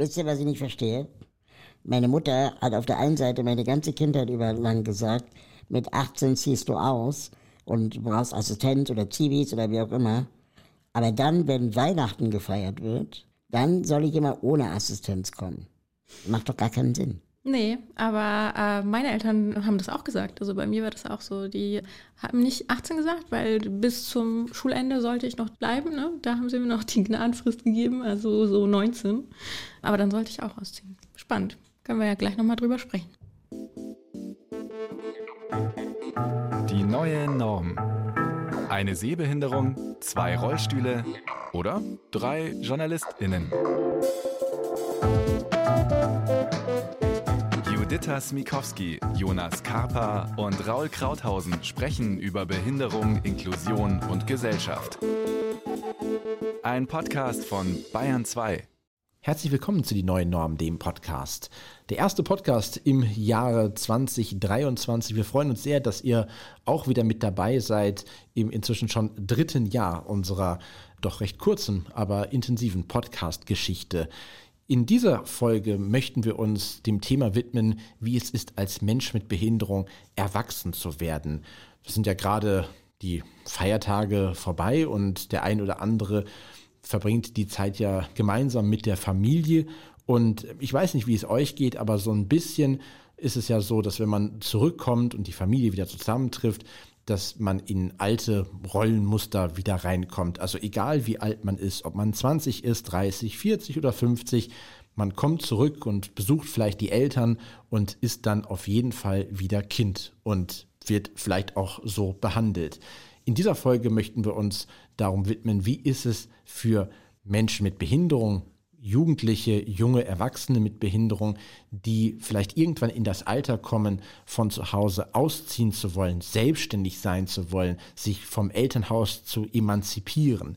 Wisst ihr, was ich nicht verstehe? Meine Mutter hat auf der einen Seite meine ganze Kindheit über lang gesagt, mit 18 ziehst du aus und du brauchst Assistenz oder Zivis oder wie auch immer. Aber dann, wenn Weihnachten gefeiert wird, dann soll ich immer ohne Assistenz kommen. Macht doch gar keinen Sinn. Nee, aber äh, meine Eltern haben das auch gesagt. Also bei mir war das auch so. Die haben nicht 18 gesagt, weil bis zum Schulende sollte ich noch bleiben. Ne? Da haben sie mir noch die Gnadenfrist gegeben, also so 19. Aber dann sollte ich auch ausziehen. Spannend. Können wir ja gleich nochmal drüber sprechen. Die neue Norm. Eine Sehbehinderung, zwei Rollstühle oder drei JournalistInnen. Juditha Smikowski, Jonas Karpa und Raul Krauthausen sprechen über Behinderung, Inklusion und Gesellschaft. Ein Podcast von Bayern 2. Herzlich willkommen zu Die Neuen Norm, dem Podcast. Der erste Podcast im Jahre 2023. Wir freuen uns sehr, dass ihr auch wieder mit dabei seid im inzwischen schon dritten Jahr unserer doch recht kurzen, aber intensiven Podcast-Geschichte. In dieser Folge möchten wir uns dem Thema widmen, wie es ist, als Mensch mit Behinderung erwachsen zu werden. Es sind ja gerade die Feiertage vorbei und der ein oder andere verbringt die Zeit ja gemeinsam mit der Familie. Und ich weiß nicht, wie es euch geht, aber so ein bisschen ist es ja so, dass wenn man zurückkommt und die Familie wieder zusammentrifft, dass man in alte Rollenmuster wieder reinkommt. Also egal wie alt man ist, ob man 20 ist, 30, 40 oder 50, man kommt zurück und besucht vielleicht die Eltern und ist dann auf jeden Fall wieder Kind und wird vielleicht auch so behandelt. In dieser Folge möchten wir uns darum widmen, wie ist es für Menschen mit Behinderung, Jugendliche, junge Erwachsene mit Behinderung, die vielleicht irgendwann in das Alter kommen, von zu Hause ausziehen zu wollen, selbstständig sein zu wollen, sich vom Elternhaus zu emanzipieren.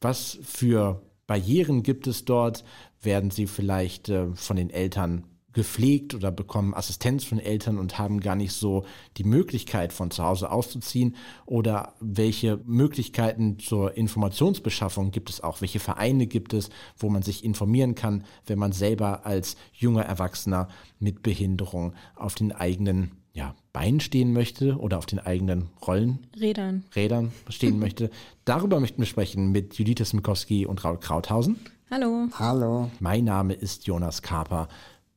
Was für Barrieren gibt es dort? Werden sie vielleicht äh, von den Eltern gepflegt oder bekommen Assistenz von Eltern und haben gar nicht so die Möglichkeit von zu Hause auszuziehen oder welche Möglichkeiten zur Informationsbeschaffung gibt es auch, welche Vereine gibt es, wo man sich informieren kann, wenn man selber als junger Erwachsener mit Behinderung auf den eigenen ja, Beinen stehen möchte oder auf den eigenen Rollen Rädern Rädern stehen möchte. Darüber möchten wir sprechen mit Judith Smikowski und Raul Krauthausen. Hallo. Hallo. Mein Name ist Jonas Kaper.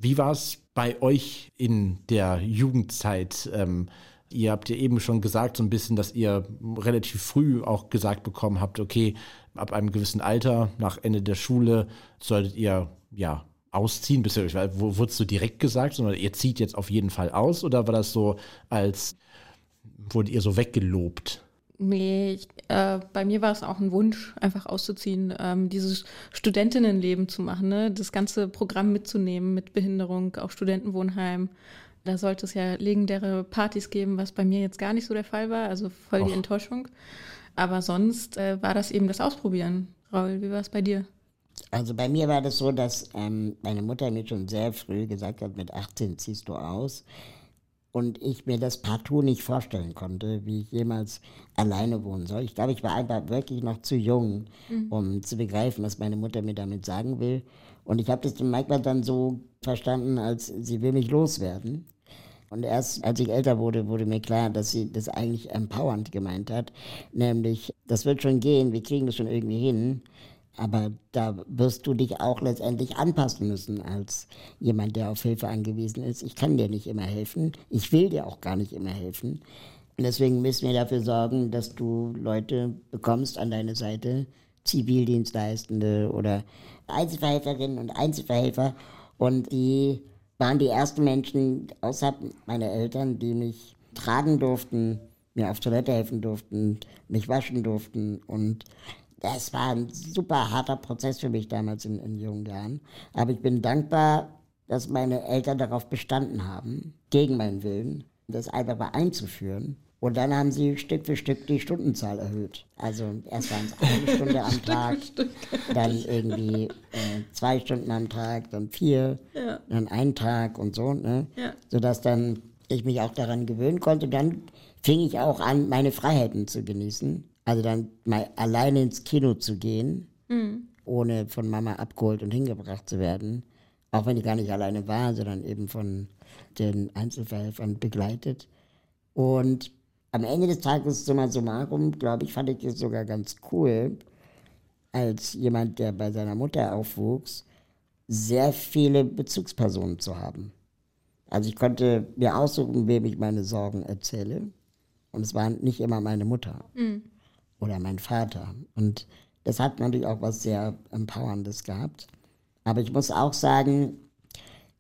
Wie war es bei euch in der Jugendzeit? Ähm, ihr habt ja eben schon gesagt, so ein bisschen, dass ihr relativ früh auch gesagt bekommen habt, okay, ab einem gewissen Alter, nach Ende der Schule, solltet ihr ja ausziehen. Du, wurdest du direkt gesagt, sondern ihr zieht jetzt auf jeden Fall aus oder war das so, als wurdet ihr so weggelobt? Nee, ich, äh, bei mir war es auch ein Wunsch, einfach auszuziehen, ähm, dieses Studentinnenleben zu machen, ne? das ganze Programm mitzunehmen mit Behinderung, auch Studentenwohnheim. Da sollte es ja legendäre Partys geben, was bei mir jetzt gar nicht so der Fall war, also voll Och. die Enttäuschung. Aber sonst äh, war das eben das Ausprobieren. Raul, wie war es bei dir? Also bei mir war das so, dass ähm, meine Mutter mir schon sehr früh gesagt hat, mit 18 ziehst du aus und ich mir das partout nicht vorstellen konnte, wie ich jemals alleine wohnen soll. Ich glaube, ich war einfach wirklich noch zu jung, mhm. um zu begreifen, was meine Mutter mir damit sagen will. Und ich habe das manchmal dann so verstanden, als sie will mich loswerden. Und erst als ich älter wurde, wurde mir klar, dass sie das eigentlich empowernd gemeint hat. Nämlich, das wird schon gehen, wir kriegen das schon irgendwie hin. Aber da wirst du dich auch letztendlich anpassen müssen als jemand, der auf Hilfe angewiesen ist. Ich kann dir nicht immer helfen. Ich will dir auch gar nicht immer helfen. Und deswegen müssen wir dafür sorgen, dass du Leute bekommst an deine Seite, Zivildienstleistende oder Einzelverhelferinnen und Einzelverhelfer. Und die waren die ersten Menschen, außer meine Eltern, die mich tragen durften, mir auf Toilette helfen durften, mich waschen durften und das war ein super harter Prozess für mich damals in, in jungen Jahren. Aber ich bin dankbar, dass meine Eltern darauf bestanden haben, gegen meinen Willen, das einfach mal einzuführen. Und dann haben sie Stück für Stück die Stundenzahl erhöht. Also erst waren es eine Stunde am Tag, dann irgendwie äh, zwei Stunden am Tag, dann vier, ja. dann einen Tag und so, ne? Ja. Sodass dann ich mich auch daran gewöhnen konnte. Dann fing ich auch an, meine Freiheiten zu genießen. Also dann mal alleine ins Kino zu gehen, mhm. ohne von Mama abgeholt und hingebracht zu werden, auch wenn ich gar nicht alleine war, sondern eben von den Einzelverhelfern begleitet. Und am Ende des Tages, summa summarum, glaube ich, fand ich es sogar ganz cool, als jemand, der bei seiner Mutter aufwuchs, sehr viele Bezugspersonen zu haben. Also ich konnte mir aussuchen, wem ich meine Sorgen erzähle. Und es war nicht immer meine Mutter mhm. Oder mein Vater. Und das hat natürlich auch was sehr Empowerndes gehabt. Aber ich muss auch sagen,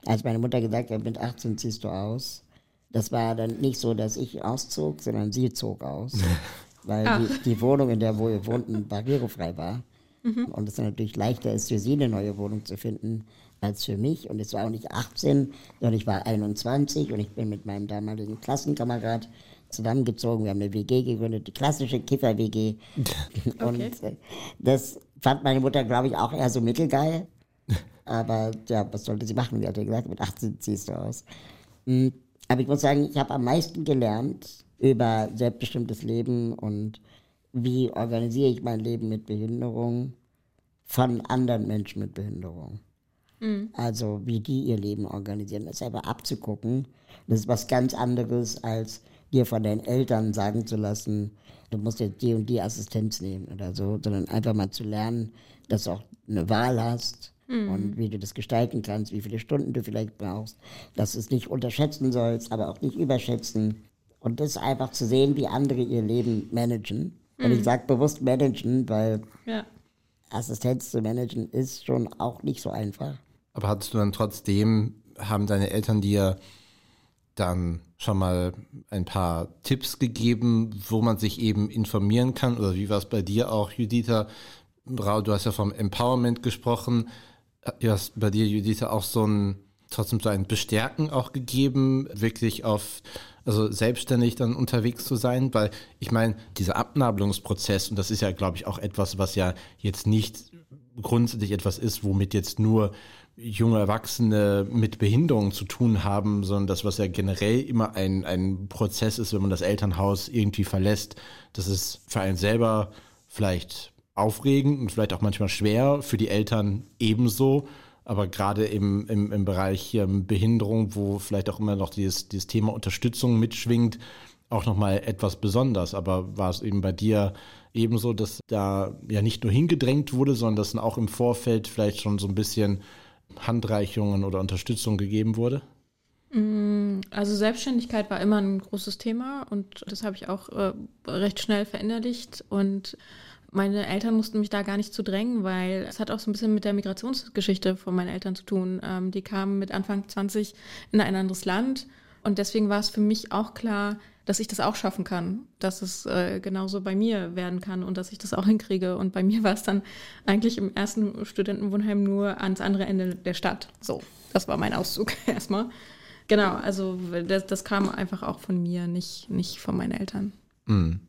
als meine Mutter gesagt hat, mit 18 ziehst du aus, das war dann nicht so, dass ich auszog, sondern sie zog aus. weil ah. die, die, Wohnung, in der wir wohnten, barrierefrei war. Mhm. Und es natürlich leichter ist, für sie eine neue Wohnung zu finden, als für mich. Und es war auch nicht 18, sondern ich war 21 und ich bin mit meinem damaligen Klassenkamerad zusammengezogen. Wir haben eine WG gegründet, die klassische Kiffer-WG. Okay. Und äh, das fand meine Mutter, glaube ich, auch eher so mittelgeil. Aber ja, was sollte sie machen? Wie hat er gesagt, mit 18 ziehst du aus. Hm, aber ich muss sagen, ich habe am meisten gelernt über selbstbestimmtes Leben und wie organisiere ich mein Leben mit Behinderung von anderen Menschen mit Behinderung. Mhm. Also wie die ihr Leben organisieren. Das selber abzugucken, das ist was ganz anderes, als dir von deinen Eltern sagen zu lassen, du musst jetzt die und die Assistenz nehmen oder so, sondern einfach mal zu lernen, dass du auch eine Wahl hast mhm. und wie du das gestalten kannst, wie viele Stunden du vielleicht brauchst, dass du es nicht unterschätzen sollst, aber auch nicht überschätzen. Und das einfach zu sehen, wie andere ihr Leben managen. Mhm. Und ich mhm. sage bewusst managen, weil ja. Assistenz zu managen ist schon auch nicht so einfach. Aber hattest du dann trotzdem, haben deine Eltern dir dann schon mal ein paar Tipps gegeben, wo man sich eben informieren kann? Oder wie war es bei dir auch, Juditha? Du hast ja vom Empowerment gesprochen. Du hast bei dir, Juditha, auch so ein, trotzdem so ein Bestärken auch gegeben, wirklich auf, also selbstständig dann unterwegs zu sein, weil ich meine, dieser Abnabelungsprozess, und das ist ja, glaube ich, auch etwas, was ja jetzt nicht grundsätzlich etwas ist, womit jetzt nur junge Erwachsene mit Behinderungen zu tun haben, sondern das, was ja generell immer ein, ein Prozess ist, wenn man das Elternhaus irgendwie verlässt, das ist für einen selber vielleicht aufregend und vielleicht auch manchmal schwer, für die Eltern ebenso. Aber gerade im, im, im Bereich Behinderung, wo vielleicht auch immer noch dieses, dieses Thema Unterstützung mitschwingt, auch nochmal etwas besonders. Aber war es eben bei dir ebenso, dass da ja nicht nur hingedrängt wurde, sondern dass auch im Vorfeld vielleicht schon so ein bisschen Handreichungen oder Unterstützung gegeben wurde? Mm, also Selbstständigkeit war immer ein großes Thema und das habe ich auch äh, recht schnell verinnerlicht und meine Eltern mussten mich da gar nicht zu drängen, weil es hat auch so ein bisschen mit der Migrationsgeschichte von meinen Eltern zu tun. Ähm, die kamen mit Anfang 20 in ein anderes Land und deswegen war es für mich auch klar, dass ich das auch schaffen kann, dass es äh, genauso bei mir werden kann und dass ich das auch hinkriege. Und bei mir war es dann eigentlich im ersten Studentenwohnheim nur ans andere Ende der Stadt. So, das war mein Auszug erstmal. Genau, also das, das, kam einfach auch von mir, nicht, nicht von meinen Eltern. Mhm.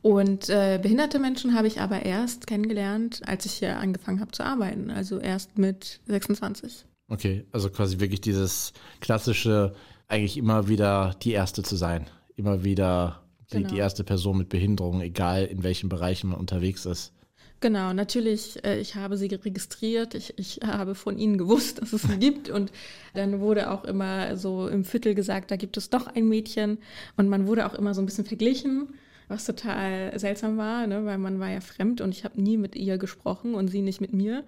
Und äh, behinderte Menschen habe ich aber erst kennengelernt, als ich hier angefangen habe zu arbeiten, also erst mit 26. Okay, also quasi wirklich dieses klassische, eigentlich immer wieder die Erste zu sein immer wieder die, genau. die erste Person mit Behinderung, egal in welchen Bereichen man unterwegs ist. Genau, natürlich, äh, ich habe sie registriert, ich, ich habe von ihnen gewusst, dass es sie gibt und dann wurde auch immer so im Viertel gesagt, da gibt es doch ein Mädchen und man wurde auch immer so ein bisschen verglichen, was total seltsam war, ne? weil man war ja fremd und ich habe nie mit ihr gesprochen und sie nicht mit mir.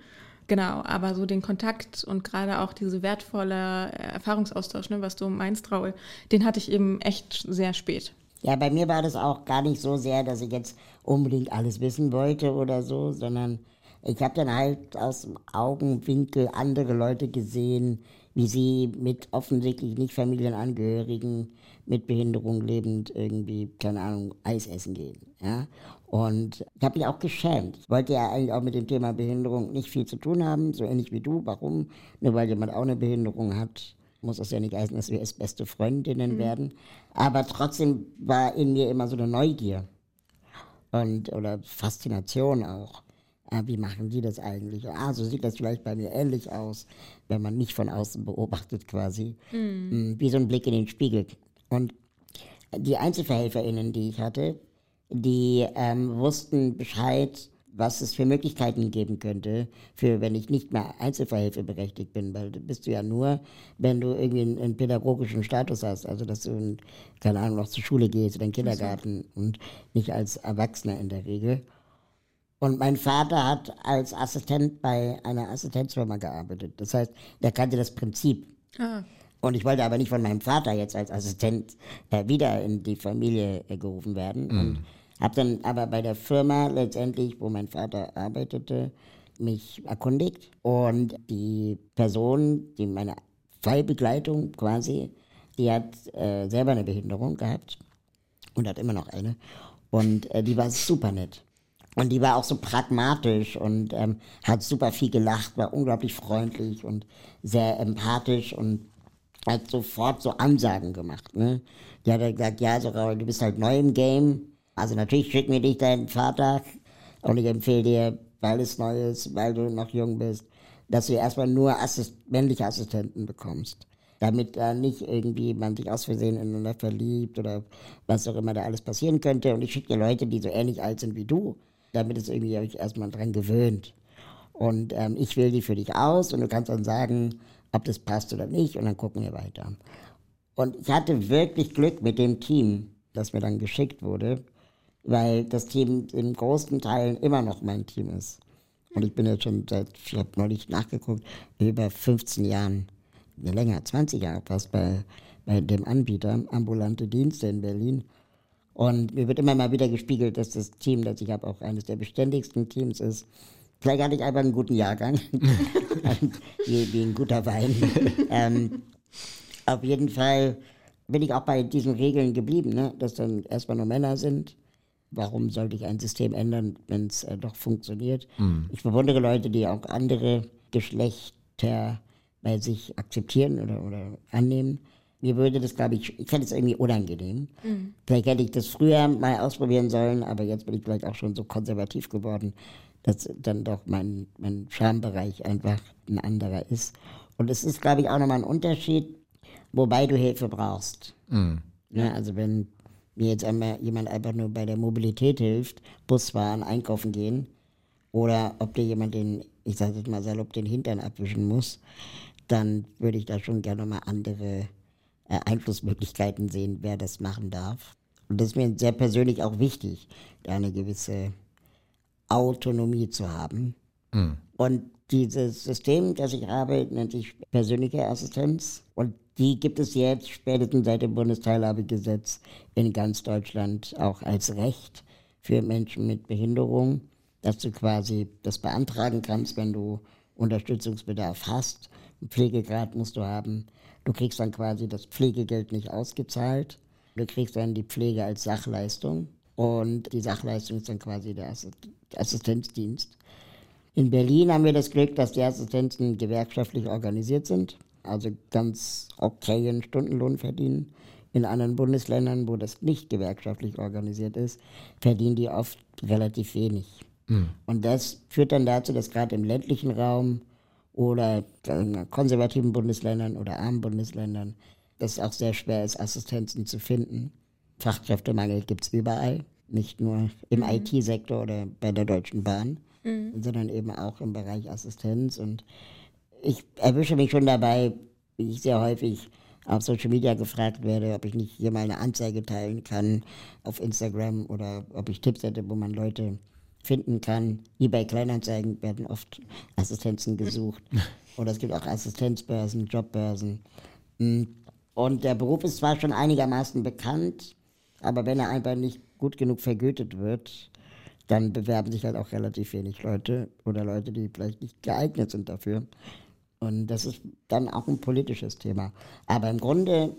Genau, aber so den Kontakt und gerade auch diese wertvolle Erfahrungsaustausch, ne, was du meinst, Raul, den hatte ich eben echt sehr spät. Ja, bei mir war das auch gar nicht so sehr, dass ich jetzt unbedingt alles wissen wollte oder so, sondern ich habe dann halt aus dem Augenwinkel andere Leute gesehen, wie sie mit offensichtlich nicht Familienangehörigen mit Behinderung lebend irgendwie, keine Ahnung, Eis essen gehen. Ja? Und ich habe mich auch geschämt. Ich wollte ja eigentlich auch mit dem Thema Behinderung nicht viel zu tun haben, so ähnlich wie du. Warum? Nur weil jemand auch eine Behinderung hat, muss das ja nicht heißen, dass wir es beste Freundinnen mhm. werden. Aber trotzdem war in mir immer so eine Neugier und oder Faszination auch. Ah, wie machen die das eigentlich? Ah, so sieht das vielleicht bei mir ähnlich aus, wenn man mich von außen beobachtet quasi. Mhm. Wie so ein Blick in den Spiegel. Und die EinzelverhelferInnen, die ich hatte, die ähm, wussten Bescheid, was es für Möglichkeiten geben könnte, für wenn ich nicht mehr Einzelverhilfe berechtigt bin, weil du bist du ja nur, wenn du irgendwie einen, einen pädagogischen Status hast, also dass du, in, keine Ahnung, noch zur Schule gehst oder in den Kindergarten so. und nicht als Erwachsener in der Regel. Und mein Vater hat als Assistent bei einer Assistenzfirma gearbeitet. Das heißt, er kannte das Prinzip. Ah. Und ich wollte aber nicht von meinem Vater jetzt als Assistent äh, wieder in die Familie äh, gerufen werden. Mhm. Und habe dann aber bei der Firma letztendlich, wo mein Vater arbeitete, mich erkundigt. Und die Person, die meine Fallbegleitung quasi, die hat äh, selber eine Behinderung gehabt und hat immer noch eine. Und äh, die war super nett. Und die war auch so pragmatisch und ähm, hat super viel gelacht, war unglaublich freundlich und sehr empathisch und hat sofort so Ansagen gemacht. Ne? Die hat gesagt, ja, so Raul, du bist halt neu im Game. Also natürlich schicken wir dich deinen Vater und ich empfehle dir, weil es neu ist, weil du noch jung bist, dass du erstmal nur Assist männliche Assistenten bekommst. Damit da nicht irgendwie man sich aus Versehen ineinander verliebt oder was auch immer da alles passieren könnte. Und ich schicke dir Leute, die so ähnlich alt sind wie du damit es irgendwie euch erstmal dran gewöhnt. Und ähm, ich wähle die für dich aus und du kannst dann sagen, ob das passt oder nicht und dann gucken wir weiter. Und ich hatte wirklich Glück mit dem Team, das mir dann geschickt wurde, weil das Team in großen Teilen immer noch mein Team ist. Und ich bin jetzt schon seit, ich habe neulich nachgeguckt, über 15 Jahren, länger, 20 Jahre fast bei, bei dem Anbieter, ambulante Dienste in Berlin. Und mir wird immer mal wieder gespiegelt, dass das Team, das ich habe, auch eines der beständigsten Teams ist. Vielleicht hatte ich einfach einen guten Jahrgang, wie, wie, ein guter Wein. ähm, auf jeden Fall bin ich auch bei diesen Regeln geblieben, ne? dass dann erstmal nur Männer sind. Warum sollte ich ein System ändern, wenn es äh, doch funktioniert? Mhm. Ich bewundere Leute, die auch andere Geschlechter bei sich akzeptieren oder, oder annehmen. Mir würde das, glaube ich, ich fände es irgendwie unangenehm. Mhm. Vielleicht hätte ich das früher mal ausprobieren sollen, aber jetzt bin ich vielleicht auch schon so konservativ geworden, dass dann doch mein, mein Schambereich einfach ein anderer ist. Und es ist, glaube ich, auch nochmal ein Unterschied, wobei du Hilfe brauchst. Mhm. Ja, also wenn mir jetzt einmal jemand einfach nur bei der Mobilität hilft, Bus fahren, einkaufen gehen, oder ob dir jemand den, ich sage jetzt mal salopp, den Hintern abwischen muss, dann würde ich da schon gerne mal andere äh, Einflussmöglichkeiten sehen, wer das machen darf. Und das ist mir sehr persönlich auch wichtig, da eine gewisse Autonomie zu haben. Mhm. Und dieses System, das ich habe, nennt sich persönliche Assistenz. Und die gibt es jetzt spätestens seit dem Bundesteilhabegesetz in ganz Deutschland auch als Recht für Menschen mit Behinderung, dass du quasi das beantragen kannst, wenn du Unterstützungsbedarf hast. Einen Pflegegrad musst du haben. Du kriegst dann quasi das Pflegegeld nicht ausgezahlt. Du kriegst dann die Pflege als Sachleistung. Und die Sachleistung ist dann quasi der Assistenzdienst. In Berlin haben wir das Glück, dass die Assistenzen gewerkschaftlich organisiert sind, also ganz okayen Stundenlohn verdienen. In anderen Bundesländern, wo das nicht gewerkschaftlich organisiert ist, verdienen die oft relativ wenig. Mhm. Und das führt dann dazu, dass gerade im ländlichen Raum oder in konservativen Bundesländern oder armen Bundesländern, dass es auch sehr schwer ist, Assistenzen zu finden. Fachkräftemangel gibt es überall, nicht nur im mhm. IT-Sektor oder bei der Deutschen Bahn, mhm. sondern eben auch im Bereich Assistenz. Und ich erwische mich schon dabei, wie ich sehr häufig auf Social Media gefragt werde, ob ich nicht hier mal eine Anzeige teilen kann auf Instagram oder ob ich Tipps hätte, wo man Leute finden kann. eBay Kleinanzeigen werden oft Assistenzen gesucht. Oder es gibt auch Assistenzbörsen, Jobbörsen. Hm. Und der Beruf ist zwar schon einigermaßen bekannt, aber wenn er einfach nicht gut genug vergütet wird, dann bewerben sich halt auch relativ wenig Leute oder Leute, die vielleicht nicht geeignet sind dafür. Und das ist dann auch ein politisches Thema. Aber im Grunde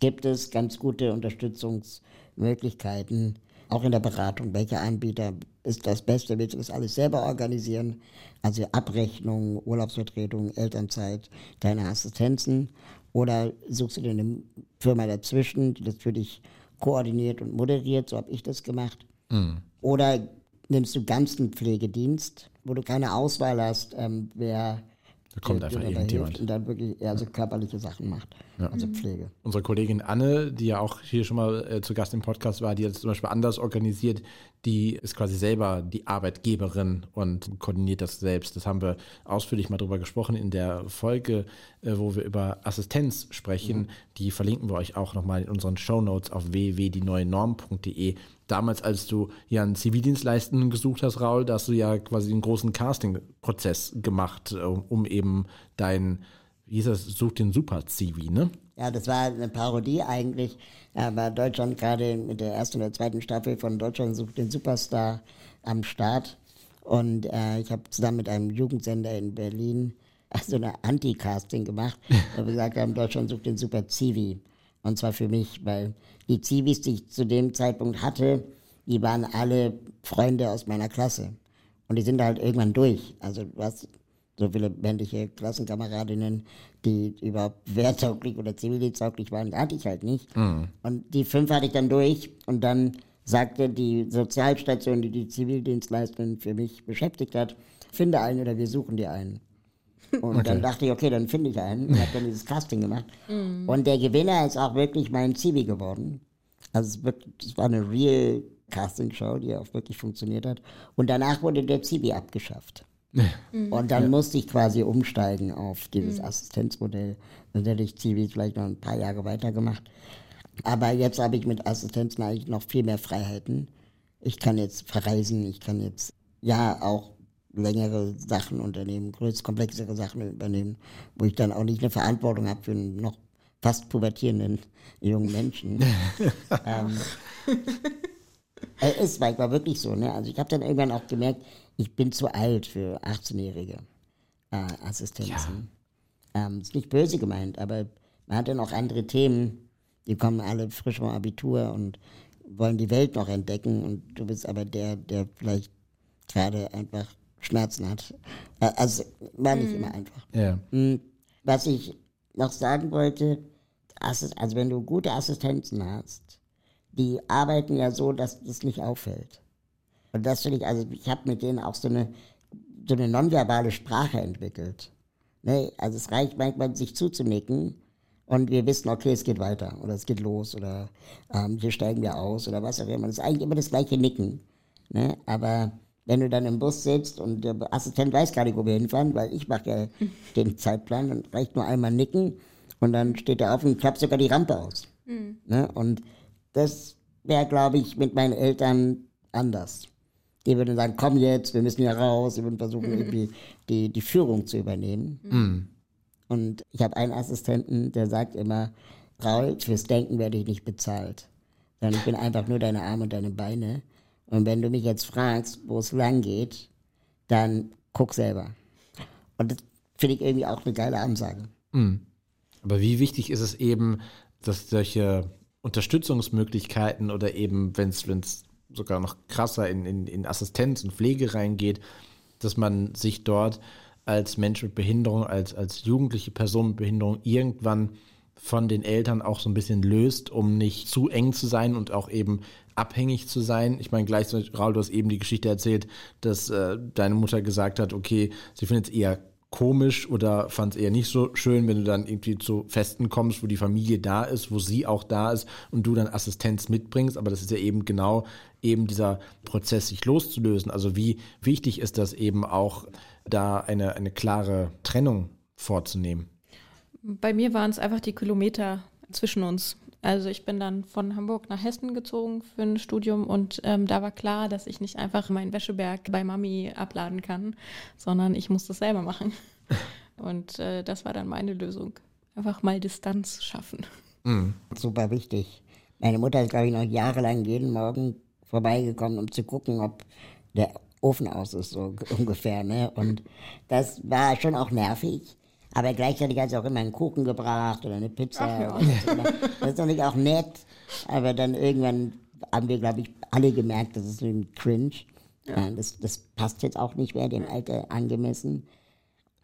gibt es ganz gute Unterstützungsmöglichkeiten, auch in der Beratung, welcher Anbieter ist das Beste, willst du das alles selber organisieren? Also Abrechnung, Urlaubsvertretung, Elternzeit, deine Assistenzen. Oder suchst du dir eine Firma dazwischen, die das für dich koordiniert und moderiert, so habe ich das gemacht. Mhm. Oder nimmst du ganzen Pflegedienst, wo du keine Auswahl hast, ähm, wer Da kommt einfach irgendjemand. hilft Und dann wirklich eher so körperliche Sachen macht. Also Pflege. Unsere Kollegin Anne, die ja auch hier schon mal äh, zu Gast im Podcast war, die hat es zum Beispiel anders organisiert, die ist quasi selber die Arbeitgeberin und koordiniert das selbst. Das haben wir ausführlich mal drüber gesprochen in der Folge, äh, wo wir über Assistenz sprechen. Die verlinken wir euch auch nochmal in unseren Shownotes auf www.dieneuenorm.de. Damals, als du ja einen Zivildienstleistenden gesucht hast, Raul, da hast du ja quasi einen großen Casting-Prozess gemacht, äh, um eben dein, wie hieß das, such den Super-Zivi, ne? Ja, das war eine Parodie eigentlich. Da war Deutschland gerade mit der ersten oder zweiten Staffel von Deutschland sucht den Superstar am Start. Und äh, ich habe zusammen mit einem Jugendsender in Berlin so eine Anti-Casting gemacht, wo wir gesagt haben, Deutschland sucht den Super Zivi. Und zwar für mich, weil die Zivis, die ich zu dem Zeitpunkt hatte, die waren alle Freunde aus meiner Klasse. Und die sind halt irgendwann durch. Also du hast so viele männliche Klassenkameradinnen, die überhaupt wehrtauglich oder zivildiensttauglich waren, hatte ich halt nicht. Und die fünf hatte ich dann durch und dann sagte die Sozialstation, die die Zivildienstleistung für mich beschäftigt hat, finde einen oder wir suchen dir einen. Und dann dachte ich, okay, dann finde ich einen und habe dann dieses Casting gemacht. Und der Gewinner ist auch wirklich mein Zivi geworden. Also es, wird, es war eine real Casting-Show, die auch wirklich funktioniert hat. Und danach wurde der Zivi abgeschafft. Und dann musste ich quasi umsteigen auf dieses Assistenzmodell. Dann hätte ich Zivi vielleicht noch ein paar Jahre weitergemacht. Aber jetzt habe ich mit Assistenzen eigentlich noch viel mehr Freiheiten. Ich kann jetzt verreisen, ich kann jetzt ja auch längere Sachen unternehmen, größer, komplexere Sachen übernehmen, wo ich dann auch nicht eine Verantwortung habe für einen noch fast pubertierenden jungen Menschen. ähm, äh, ist manchmal wirklich so, ne? Also ich habe dann irgendwann auch gemerkt, ich bin zu alt für 18-jährige äh, Assistenzen. Ähm, ist nicht böse gemeint, aber man hat dann auch andere Themen. Die kommen alle frisch vom Abitur und wollen die Welt noch entdecken und du bist aber der, der vielleicht gerade einfach Schmerzen hat. Äh, Also war nicht immer einfach. Ja. Mm, Was ich noch sagen wollte, also wenn du gute Assistenzen hast, die arbeiten ja so, dass das nicht auffällt. Und das finde ich, also ich habe mit denen auch so eine, so eine nonverbale Sprache entwickelt. Ne? Also es reicht manchmal, sich zuzunicken und wir wissen, okay, es geht weiter oder es geht los oder ähm, hier steigen wir aus oder was auch immer. Das ist eigentlich immer das gleiche Nicken. Ne? Aber wenn du dann im Bus sitzt und der Assistent weiß gar nicht, wo wir hinfahren, weil ich mache ja den Zeitplan, dann reicht nur einmal nicken und dann steht er auf und klappt sogar die Rampe aus. Ne? Und das wäre, glaube ich, mit meinen Eltern anders. Die würden sagen, komm jetzt, wir müssen hier raus. Die würden versuchen, irgendwie die, die Führung zu übernehmen. Und ich habe einen Assistenten, der sagt immer, Raul, fürs Denken werde ich nicht bezahlt. Sondern ich bin einfach nur deine Arme und deine Beine. Und wenn du mich jetzt fragst, wo es lang geht, dann guck selber. Und das finde ich irgendwie auch eine geile Ansage. Aber wie wichtig ist es eben, dass solche Unterstützungsmöglichkeiten oder eben, wenn es sogar noch krasser in, in, in Assistenz und Pflege reingeht, dass man sich dort als Mensch mit Behinderung, als, als jugendliche Person mit Behinderung irgendwann von den Eltern auch so ein bisschen löst, um nicht zu eng zu sein und auch eben abhängig zu sein. Ich meine, gleichzeitig, Raul, du hast eben die Geschichte erzählt, dass äh, deine Mutter gesagt hat, okay, sie findet es eher komisch oder fand es eher nicht so schön, wenn du dann irgendwie zu Festen kommst, wo die Familie da ist, wo sie auch da ist und du dann Assistenz mitbringst. Aber das ist ja eben genau eben dieser Prozess, sich loszulösen. Also wie wichtig ist das eben auch, da eine, eine klare Trennung vorzunehmen? Bei mir waren es einfach die Kilometer zwischen uns. Also ich bin dann von Hamburg nach Hessen gezogen für ein Studium und ähm, da war klar, dass ich nicht einfach meinen Wäscheberg bei Mami abladen kann, sondern ich muss das selber machen. Und äh, das war dann meine Lösung. Einfach mal Distanz schaffen. super wichtig. Meine Mutter ist, glaube ich, noch jahrelang jeden Morgen vorbeigekommen, um zu gucken, ob der Ofen aus ist, so ungefähr. Ne? Und das war schon auch nervig. Aber gleichzeitig hat sie auch immer einen Kuchen gebracht oder eine Pizza. Ach ja. und was immer. Das ist natürlich auch nett. Aber dann irgendwann haben wir, glaube ich, alle gemerkt, das ist ein Cringe. Ja. Das, das passt jetzt auch nicht mehr dem Alter angemessen.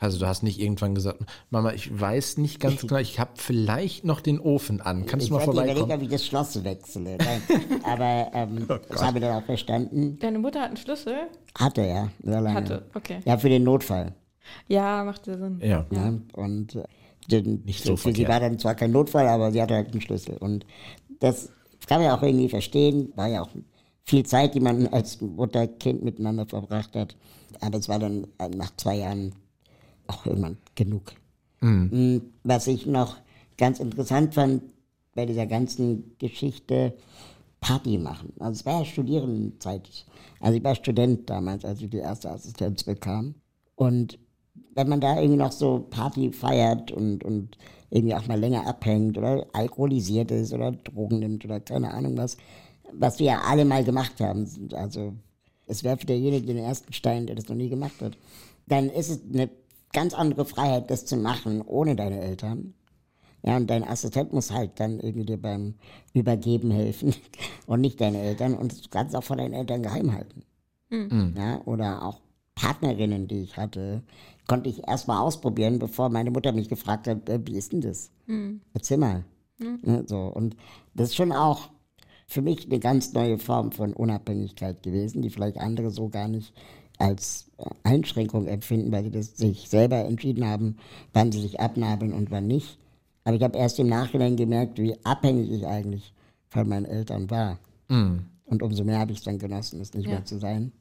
Also du hast nicht irgendwann gesagt, Mama, ich weiß nicht ganz genau, ich habe vielleicht noch den Ofen an. Kannst ich du mal werde überlegen, vorbeikommen? ob ich das Schloss wechsle. Nein. Aber ähm, das habe ich dann auch verstanden. Deine Mutter hat einen Schlüssel? Hatte er, sehr lange. Hatte, okay. Ja, für den Notfall. Ja, macht ja Sinn. Ja. Ja, und äh, den, Nicht so für sie war dann zwar kein Notfall, aber sie hatte halt einen Schlüssel. Und das kann man ja auch irgendwie verstehen. War ja auch viel Zeit, die man als Mutter-Kind miteinander verbracht hat. Aber es war dann äh, nach zwei Jahren auch irgendwann genug. Mm, Was ich noch ganz interessant fand bei dieser ganzen Geschichte, Party machen. Also es war ja Studierendenzeit. Also ich war Student damals, als ich die erste Assistenz bekam. Und wenn man da irgendwie noch so Party feiert und, und irgendwie auch mal länger abhängt oder alkoholisiert ist oder Drogen nimmt oder keine Ahnung was, was wir ja alle mal gemacht haben. Also es werfe derjenige den ersten Stein, der das noch nie gemacht hat. Dann ist es eine ganz andere Freiheit, das zu machen, ohne deine Eltern. Ja, und dein Assistent muss halt dann irgendwie dir beim Übergeben helfen und nicht deine Eltern. Und das kannst du auch von deinen Eltern geheim halten. Ja, oder auch Partnerinnen, die ich hatte, konnte ich erst mal ausprobieren, bevor meine Mutter mich gefragt hat, äh, wie ist denn das? Erzähl mal. Ja, so. Und das ist schon auch für mich eine ganz neue Form von Unabhängigkeit gewesen, die vielleicht andere so gar nicht als Einschränkung empfinden, weil sie das sich selber entschieden haben, wann sie sich abnabeln und wann nicht. Aber ich habe erst im Nachhinein gemerkt, wie abhängig ich eigentlich von meinen Eltern war. Und umso mehr habe ich es dann genossen, es nicht Ja. mehr zu sein.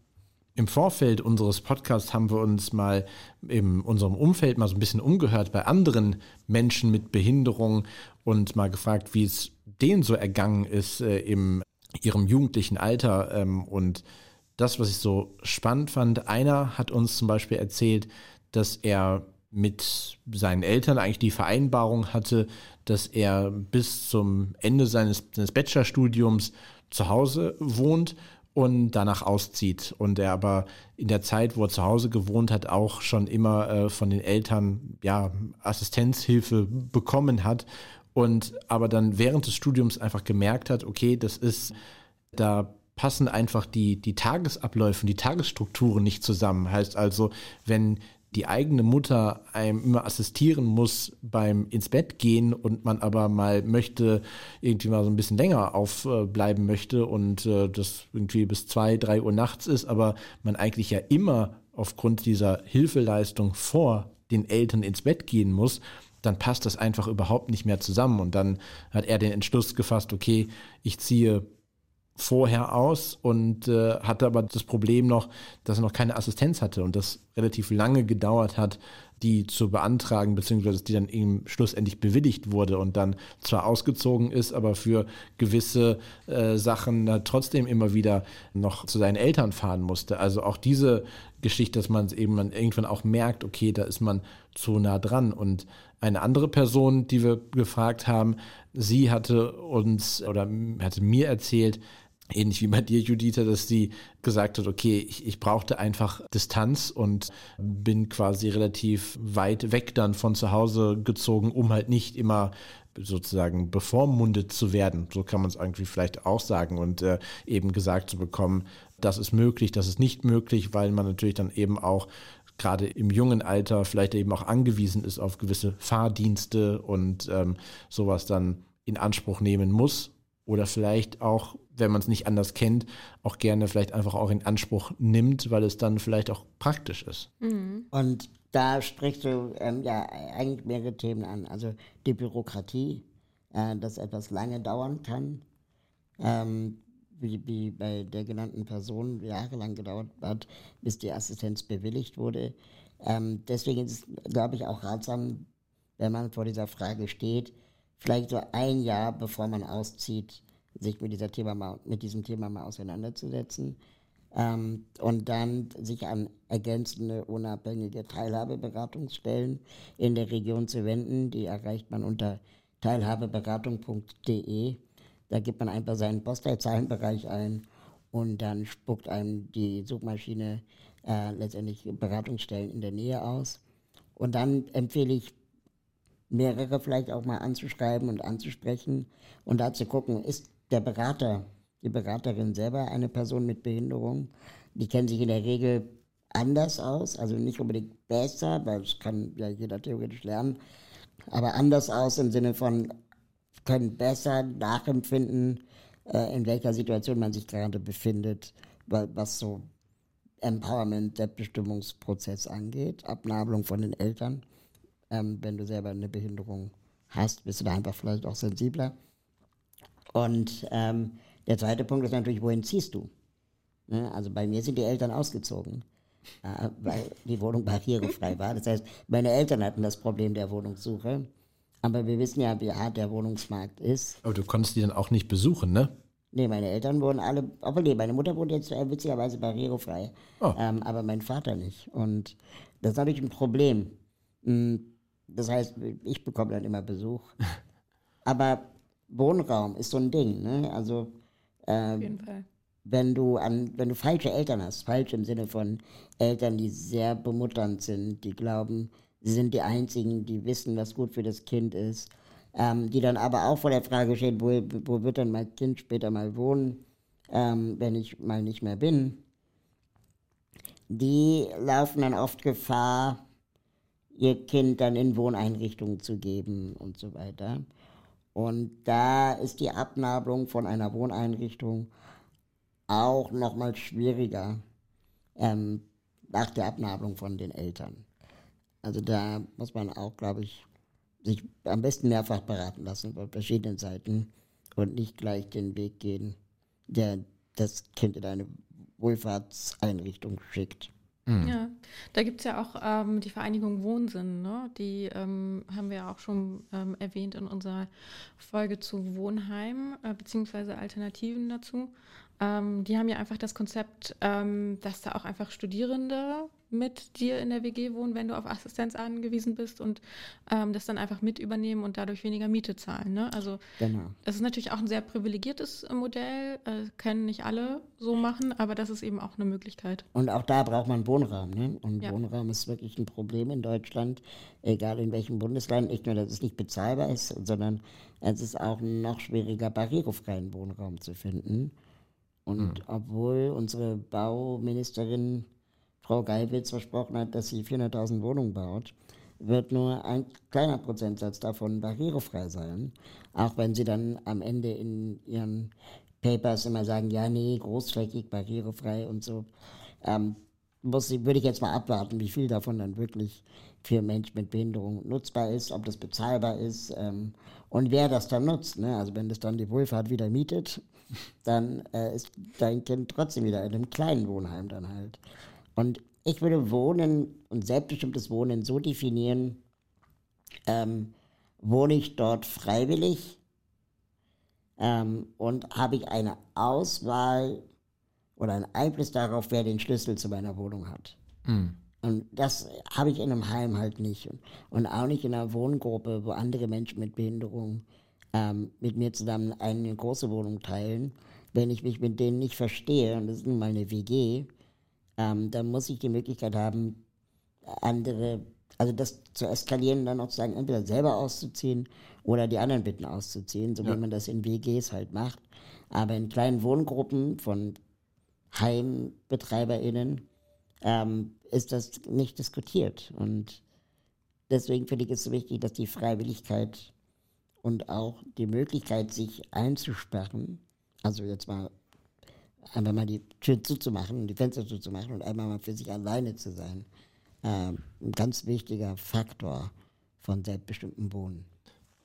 Im Vorfeld unseres Podcasts haben wir uns mal in unserem Umfeld mal so ein bisschen umgehört bei anderen Menschen mit Behinderung und mal gefragt, wie es denen so ergangen ist äh, im ihrem jugendlichen Alter. Ähm, und das, was ich so spannend fand, einer hat uns zum Beispiel erzählt, dass er mit seinen Eltern eigentlich die Vereinbarung hatte, dass er bis zum Ende seines, seines Bachelorstudiums zu Hause wohnt und danach auszieht. Und er aber in der Zeit, wo er zu Hause gewohnt hat, auch schon immer äh, von den Eltern ja, Assistenzhilfe bekommen hat. Und aber dann während des Studiums einfach gemerkt hat, okay, das ist, da passen einfach die, die Tagesabläufe, die Tagesstrukturen nicht zusammen. Heißt also, wenn die eigene Mutter einem immer assistieren muss beim ins Bett gehen und man aber mal möchte, irgendwie mal so ein bisschen länger aufbleiben möchte und äh, das irgendwie bis zwei, drei Uhr nachts ist, aber man eigentlich ja immer aufgrund dieser Hilfeleistung vor den Eltern ins Bett gehen muss, dann passt das einfach überhaupt nicht mehr zusammen. Und dann hat er den Entschluss gefasst, okay, ich ziehe vorher aus und äh, hatte aber das Problem noch, dass er noch keine Assistenz hatte und das relativ lange gedauert hat, die zu beantragen, beziehungsweise die dann ihm schlussendlich bewilligt wurde und dann zwar ausgezogen ist, aber für gewisse äh, Sachen da trotzdem immer wieder noch zu seinen Eltern fahren musste. Also auch diese Geschichte, dass man es eben dann irgendwann auch merkt, okay, da ist man zu nah dran. Und eine andere Person, die wir gefragt haben, sie hatte uns oder hatte mir erzählt, ähnlich wie bei dir, Juditha, dass sie gesagt hat, okay, ich, ich brauchte einfach Distanz und bin quasi relativ weit weg dann von zu Hause gezogen, um halt nicht immer sozusagen bevormundet zu werden. So kann man es irgendwie vielleicht auch sagen und äh, eben gesagt zu bekommen, das ist möglich, das ist nicht möglich, weil man natürlich dann eben auch gerade im jungen Alter vielleicht eben auch angewiesen ist auf gewisse Fahrdienste und ähm, sowas dann in Anspruch nehmen muss oder vielleicht auch, wenn man es nicht anders kennt, auch gerne vielleicht einfach auch in Anspruch nimmt, weil es dann vielleicht auch praktisch ist. Und da sprichst du ähm, ja eigentlich mehrere Themen an. Also die Bürokratie, äh, dass etwas lange dauern kann, ähm, wie, wie bei der genannten Person jahrelang gedauert hat, bis die Assistenz bewilligt wurde. Ähm, deswegen ist es, glaube ich, auch ratsam, wenn man vor dieser Frage steht, vielleicht so ein Jahr, bevor man auszieht, sich mit, dieser Thema mal, mit diesem Thema mal auseinanderzusetzen ähm, und dann sich an ergänzende unabhängige Teilhabeberatungsstellen in der Region zu wenden. Die erreicht man unter teilhabeberatung.de. Da gibt man einfach seinen Postleitzahlenbereich ein und dann spuckt einem die Suchmaschine äh, letztendlich Beratungsstellen in der Nähe aus. Und dann empfehle ich mehrere vielleicht auch mal anzuschreiben und anzusprechen und da zu gucken, ist der Berater, die Beraterin selber eine Person mit Behinderung. Die kennen sich in der Regel anders aus, also nicht unbedingt besser, weil das kann ja jeder theoretisch lernen, aber anders aus im Sinne von können besser nachempfinden, äh, in welcher Situation man sich gerade befindet, wa- was so Empowerment, Selbstbestimmungsprozess angeht, Abnabelung von den Eltern. Ähm, wenn du selber eine Behinderung hast, bist du da einfach vielleicht auch sensibler. Und ähm, der zweite Punkt ist natürlich, wohin ziehst du? Ne? Also bei mir sind die Eltern ausgezogen, äh, weil die Wohnung barrierefrei war. Das heißt, meine Eltern hatten das Problem der Wohnungssuche. Aber wir wissen ja, wie hart der Wohnungsmarkt ist. Aber du konntest die dann auch nicht besuchen, ne? Nee, meine Eltern wohnen alle, obwohl nee, meine Mutter wohnt jetzt äh, witzigerweise barrierefrei, Oh. ähm, aber mein Vater nicht. Und das ist natürlich ein Problem. Mm, Das heißt, ich bekomme dann immer Besuch. aber Wohnraum ist so ein Ding, ne? Also Auf jeden Fall. wenn du an, wenn du falsche Eltern hast, falsch im Sinne von Eltern, die sehr bemutternd sind, die glauben, sie sind die einzigen, die wissen, was gut für das Kind ist, ähm, die dann aber auch vor der Frage stehen, wo, wo wird dann mein Kind später mal wohnen, ähm, wenn ich mal nicht mehr bin, die laufen dann oft Gefahr, ihr Kind dann in Wohneinrichtungen zu geben und so weiter. Und da ist die Abnabelung von einer Wohneinrichtung auch nochmal schwieriger ähm, nach der Abnabelung von den Eltern. Also da muss man auch, glaube ich, sich am besten mehrfach beraten lassen von verschiedenen Seiten und nicht gleich den Weg gehen, der das Kind in eine Wohlfahrtseinrichtung schickt. Ja, da gibt es ja auch ähm, die Vereinigung Wohnsinn, ne? die ähm, haben wir auch schon ähm, erwähnt in unserer Folge zu Wohnheim äh, beziehungsweise Alternativen dazu. Ähm, die haben ja einfach das Konzept, ähm, dass da auch einfach Studierende mit dir in der WG wohnen, wenn du auf Assistenz angewiesen bist und ähm, das dann einfach mit übernehmen und dadurch weniger Miete zahlen. Ne? Also Genau. das ist natürlich auch ein sehr privilegiertes äh, Modell, äh, können nicht alle so machen, aber das ist eben auch eine Möglichkeit. Und auch da braucht man Wohnraum. Ne? Und Ja. Wohnraum ist wirklich ein Problem in Deutschland, egal in welchem Bundesland. Nicht nur, dass es nicht bezahlbar ist, sondern es ist auch noch schwieriger, barrierefreien Wohnraum zu finden. Und obwohl unsere Bauministerin Frau Geiwitz versprochen hat, dass sie 400.000 Wohnungen baut, wird nur ein kleiner Prozentsatz davon barrierefrei sein. Auch wenn sie dann am Ende in ihren Papers immer sagen, ja, nee, großflächig, barrierefrei und so. Ähm, muss, würde ich jetzt mal abwarten, wie viel davon dann wirklich für Menschen mit Behinderung nutzbar ist, ob das bezahlbar ist ähm, und wer das dann nutzt. Ne? Also wenn das dann die Wohlfahrt wieder mietet, dann äh, ist dein Kind trotzdem wieder in einem kleinen Wohnheim dann halt. Und ich würde Wohnen und selbstbestimmtes Wohnen so definieren, ähm, wohne ich dort freiwillig ähm, und habe ich eine Auswahl oder einen Einfluss darauf, wer den Schlüssel zu meiner Wohnung hat. Und das habe ich in einem Heim halt nicht. Und, und auch nicht in einer Wohngruppe, wo andere Menschen mit Behinderung ähm, mit mir zusammen eine große Wohnung teilen. Wenn ich mich mit denen nicht verstehe, und das ist nun mal eine WG, ähm, dann muss ich die Möglichkeit haben, andere, also das zu eskalieren, dann auch zu sagen, entweder selber auszuziehen oder die anderen bitten auszuziehen, so wie man das in WGs halt macht. Aber in kleinen Wohngruppen von HeimbetreiberInnen ähm, ist das nicht diskutiert. Und deswegen finde ich es so wichtig, dass die Freiwilligkeit und auch die Möglichkeit, sich einzusperren, also jetzt mal einfach mal die Tür zuzumachen, die Fenster zuzumachen und einmal mal für sich alleine zu sein, ähm, ein ganz wichtiger Faktor von selbstbestimmtem Wohnen.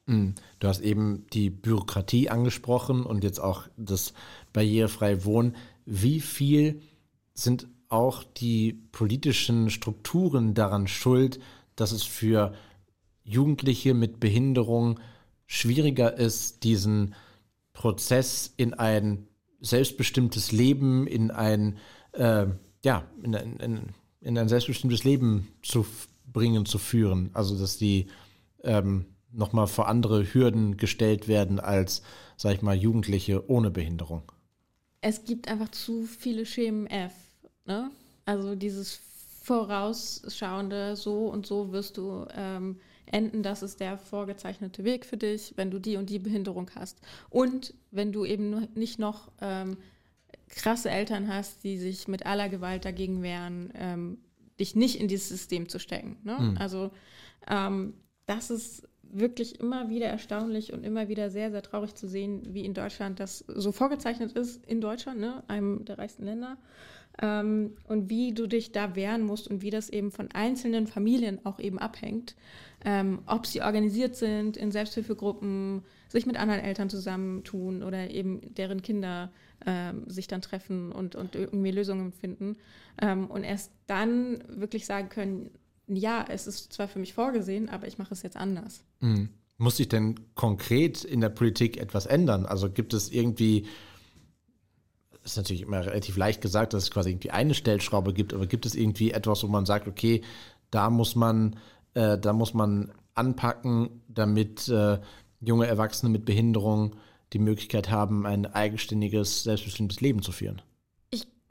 Mm, Du hast eben die Bürokratie angesprochen und jetzt auch das barrierefreie Wohnen. Wie viel sind auch die politischen Strukturen daran schuld, dass es für Jugendliche mit Behinderung schwieriger ist, diesen Prozess in ein selbstbestimmtes Leben, in ein, äh, ja, in, in, in ein selbstbestimmtes Leben zu bringen, zu führen. Also, dass die ähm, nochmal vor andere Hürden gestellt werden als, sag ich mal, Jugendliche ohne Behinderung. Es gibt einfach zu viele Schemen F. Ne? Also dieses vorausschauende, so und so wirst du ähm, enden, das ist der vorgezeichnete Weg für dich, wenn du die und die Behinderung hast. Und wenn du eben nicht noch ähm, krasse Eltern hast, die sich mit aller Gewalt dagegen wehren, ähm, dich nicht in dieses System zu stecken. Ne? Also ähm, das ist wirklich immer wieder erstaunlich und immer wieder sehr, sehr traurig zu sehen, wie in Deutschland das so vorgezeichnet ist, in Deutschland, ne, einem der reichsten Länder, ähm, und wie du dich da wehren musst und wie das eben von einzelnen Familien auch eben abhängt. Ähm, ob sie organisiert sind in Selbsthilfegruppen, sich mit anderen Eltern zusammentun oder eben deren Kinder ähm, sich dann treffen und, und irgendwie Lösungen finden. Ähm, und erst dann wirklich sagen können, ja, es ist zwar für mich vorgesehen, aber ich mache es jetzt anders. Mhm. Muss sich denn konkret in der Politik etwas ändern? Also gibt es irgendwie ist natürlich immer relativ leicht gesagt, dass es quasi irgendwie eine Stellschraube gibt, aber gibt es irgendwie etwas, wo man sagt, okay, da muss man, äh, da muss man anpacken, damit äh, junge Erwachsene mit Behinderung die Möglichkeit haben, ein eigenständiges, selbstbestimmtes Leben zu führen?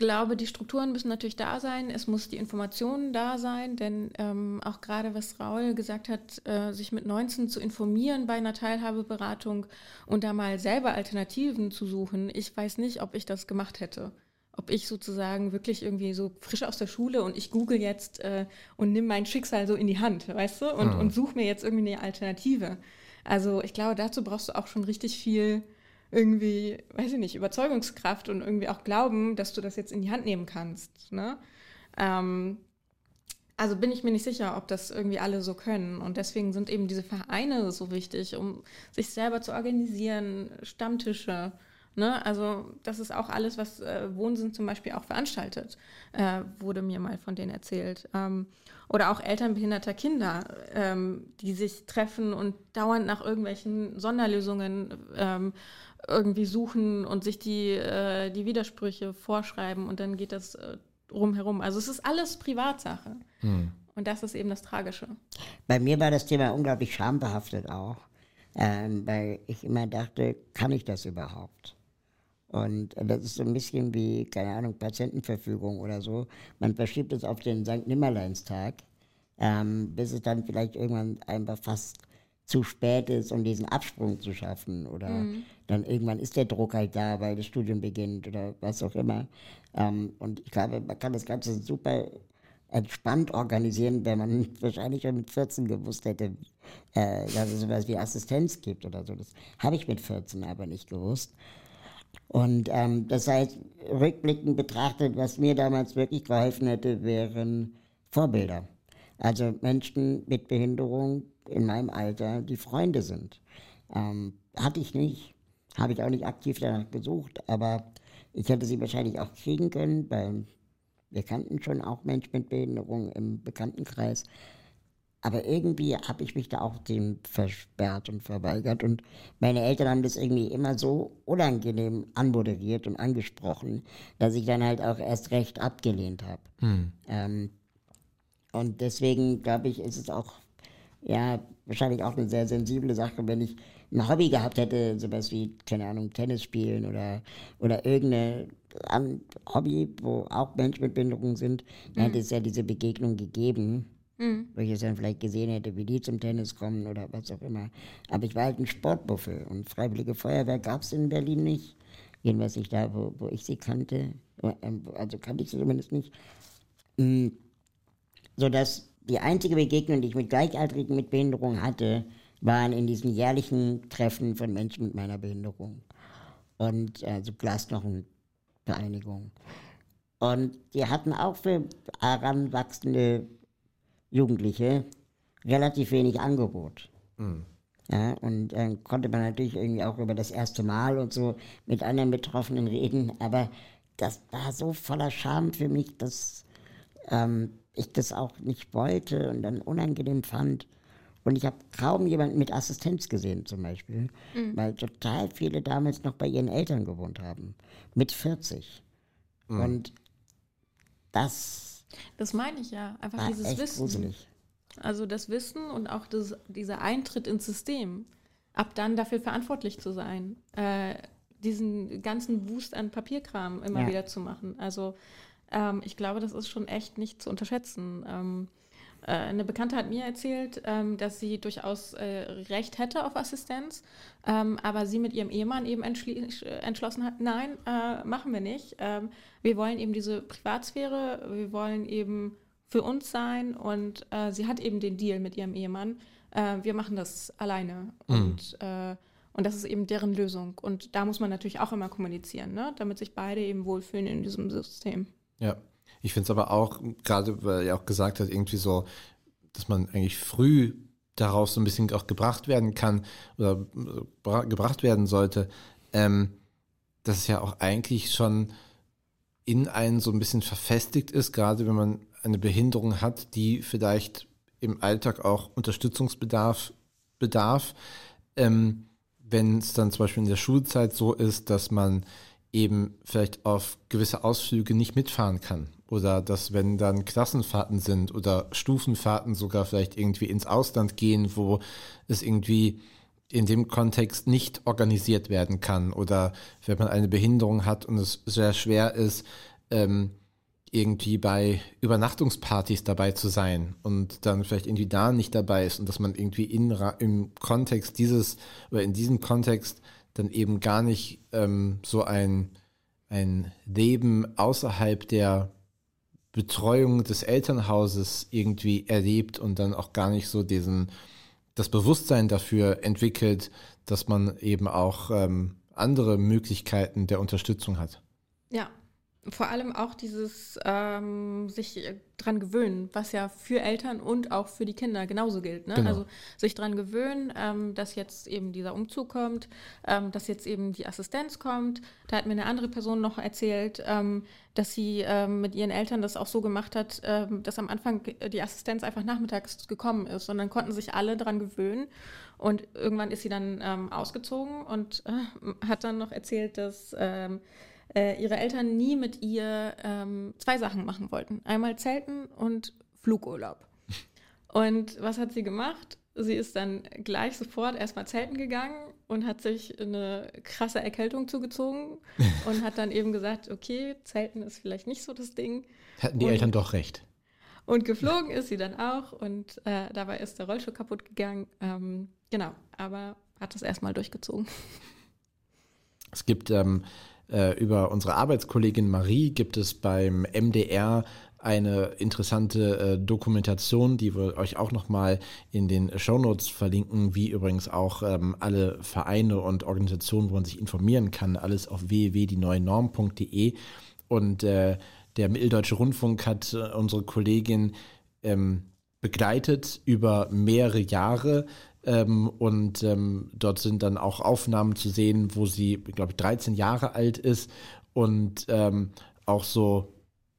Glaube, die Strukturen müssen natürlich da sein. Es muss die Information da sein, denn ähm, auch gerade was Raul gesagt hat, äh, sich mit 19 zu informieren bei einer Teilhabeberatung und da mal selber Alternativen zu suchen. Ich weiß nicht, ob ich das gemacht hätte. Ob ich sozusagen wirklich irgendwie so frisch aus der Schule und ich google jetzt äh, und nimm mein Schicksal so in die Hand, weißt du, und, mhm. und suche mir jetzt irgendwie eine Alternative. Also ich glaube, dazu brauchst du auch schon richtig viel irgendwie, weiß ich nicht, Überzeugungskraft und irgendwie auch Glauben, dass du das jetzt in die Hand nehmen kannst. Ne? Ähm, also bin ich mir nicht sicher, ob das irgendwie alle so können. Und deswegen sind eben diese Vereine so wichtig, um sich selber zu organisieren, Stammtische. Ne? Also das ist auch alles, was äh, Wohnsinn zum Beispiel auch veranstaltet, äh, wurde mir mal von denen erzählt. Ähm, oder auch Eltern behinderter Kinder, ähm, die sich treffen und dauernd nach irgendwelchen Sonderlösungen ähm, irgendwie suchen und sich die, äh, die Widersprüche vorschreiben und dann geht das äh, rumherum. Also es ist alles Privatsache. Hm. Und das ist eben das Tragische. Bei mir war das Thema unglaublich schambehaftet auch, ähm, weil ich immer dachte, kann ich das überhaupt? Und das ist so ein bisschen wie, keine Ahnung, Patientenverfügung oder so. Man verschiebt es auf den St. Nimmerleinstag, ähm, bis es dann vielleicht irgendwann einfach fast zu spät ist, um diesen Absprung zu schaffen. Oder mhm. dann irgendwann ist der Druck halt da, weil das Studium beginnt oder was auch immer. Ähm, und ich glaube, man kann das Ganze super entspannt organisieren, wenn man wahrscheinlich schon mit 14 gewusst hätte, äh, dass es sowas wie Assistenz gibt oder so. Das habe ich mit 14 aber nicht gewusst. Und ähm, das heißt, rückblickend betrachtet, was mir damals wirklich geholfen hätte, wären Vorbilder. Also Menschen mit Behinderung in meinem Alter, die Freunde sind. Ähm, hatte ich nicht, habe ich auch nicht aktiv danach gesucht, aber ich hätte sie wahrscheinlich auch kriegen können, weil wir kannten schon auch Menschen mit Behinderung im Bekanntenkreis. Aber irgendwie habe ich mich da auch dem versperrt und verweigert. Und meine Eltern haben das irgendwie immer so unangenehm anmoderiert und angesprochen, dass ich dann halt auch erst recht abgelehnt habe. Hm. Ähm, und deswegen glaube ich, ist es auch ja, wahrscheinlich auch eine sehr sensible Sache, wenn ich ein Hobby gehabt hätte, sowas wie, keine Ahnung, Tennis spielen oder, oder irgendeine Hobby, wo auch Menschen mit Behinderung sind, dann mhm. hätte es ja diese Begegnung gegeben, mhm. wo ich es dann vielleicht gesehen hätte, wie die zum Tennis kommen oder was auch immer. Aber ich war halt ein Sportbuffel und Freiwillige Feuerwehr gab es in Berlin nicht. Jedenfalls nicht da, wo, wo ich sie kannte. Ähm, also kannte ich sie zumindest nicht. Mhm. Sodass die einzige Begegnung, die ich mit Gleichaltrigen mit Behinderung hatte, waren in diesen jährlichen Treffen von Menschen mit meiner Behinderung. Und also Glasknochenvereinigung. Und die hatten auch für heranwachsende Jugendliche relativ wenig Angebot. Mhm. Ja, und dann äh, konnte man natürlich irgendwie auch über das erste Mal und so mit anderen Betroffenen reden, aber das war so voller Scham für mich, dass ähm, ich das auch nicht wollte und dann unangenehm fand. Und ich habe kaum jemanden mit Assistenz gesehen zum Beispiel, mhm. weil total viele damals noch bei ihren Eltern gewohnt haben, mit 40. Mhm. Und das... Das meine ich ja, einfach dieses Wissen. Gruselig. Also das Wissen und auch das, dieser Eintritt ins System, ab dann dafür verantwortlich zu sein, äh, diesen ganzen Wust an Papierkram immer ja. wieder zu machen. Also ähm, ich glaube, das ist schon echt nicht zu unterschätzen. Ähm, äh, eine Bekannte hat mir erzählt, ähm, dass sie durchaus äh, Recht hätte auf Assistenz, ähm, aber sie mit ihrem Ehemann eben entschlossen hat, nein, äh, machen wir nicht. Ähm, wir wollen eben diese Privatsphäre, wir wollen eben für uns sein und äh, sie hat eben den Deal mit ihrem Ehemann. Äh, wir machen das alleine mhm. und äh, und das ist eben deren Lösung. Und da muss man natürlich auch immer kommunizieren, ne? damit sich beide eben wohlfühlen in diesem System. Ja, ich finde es aber auch, gerade weil er auch gesagt hat, irgendwie so, dass man eigentlich früh daraus so ein bisschen auch gebracht werden kann oder gebracht werden sollte, ähm, dass es ja auch eigentlich schon in einen so ein bisschen verfestigt ist, gerade wenn man eine Behinderung hat, die vielleicht im Alltag auch Unterstützungsbedarf bedarf. Ähm, wenn es dann zum Beispiel in der Schulzeit so ist, dass man eben vielleicht auf gewisse Ausflüge nicht mitfahren kann. Oder dass wenn dann Klassenfahrten sind oder Stufenfahrten sogar vielleicht irgendwie ins Ausland gehen, wo es irgendwie in dem Kontext nicht organisiert werden kann. Oder wenn man eine Behinderung hat und es sehr schwer ist, ähm, irgendwie bei Übernachtungspartys dabei zu sein und dann vielleicht irgendwie da nicht dabei ist und dass man irgendwie in, im Kontext dieses oder in diesem Kontext dann eben gar nicht ähm, so ein, ein Leben außerhalb der Betreuung des Elternhauses irgendwie erlebt und dann auch gar nicht so diesen das Bewusstsein dafür entwickelt, dass man eben auch ähm, andere Möglichkeiten der Unterstützung hat. Ja, vor allem auch dieses ähm, sich dran gewöhnen, was ja für Eltern und auch für die Kinder genauso gilt. Ne? Genau. Also sich dran gewöhnen, ähm, dass jetzt eben dieser Umzug kommt, ähm, dass jetzt eben die Assistenz kommt. Da hat mir eine andere Person noch erzählt, ähm, dass sie ähm, mit ihren Eltern das auch so gemacht hat, ähm, dass am Anfang die Assistenz einfach nachmittags gekommen ist und dann konnten sich alle dran gewöhnen. Und irgendwann ist sie dann ausgezogen und äh, hat dann noch erzählt, dass äh, ihre Eltern nie mit ihr ähm, zwei Sachen machen wollten. Einmal Zelten und Flugurlaub. Und was hat sie gemacht? Sie ist dann gleich sofort erstmal zelten gegangen und hat sich eine krasse Erkältung zugezogen und hat dann eben gesagt, okay, zelten ist vielleicht nicht so das Ding. Hatten die und, Eltern doch recht. Und geflogen ist sie dann auch und äh, dabei ist der Rollstuhl kaputt gegangen. Ähm, genau, aber hat das erstmal durchgezogen. Es gibt ähm, äh, über unsere Arbeitskollegin Marie gibt es beim MDR eine interessante äh, Dokumentation, die wir euch auch nochmal in den Shownotes verlinken, wie übrigens auch ähm, alle Vereine und Organisationen, wo man sich informieren kann, alles auf www.dieneuenorm.de und äh, der Mitteldeutsche Rundfunk hat äh, unsere Kollegin ähm, begleitet über mehrere Jahre ähm, und ähm, dort sind dann auch Aufnahmen zu sehen, wo sie, glaube ich, 13 Jahre alt ist und ähm, auch so,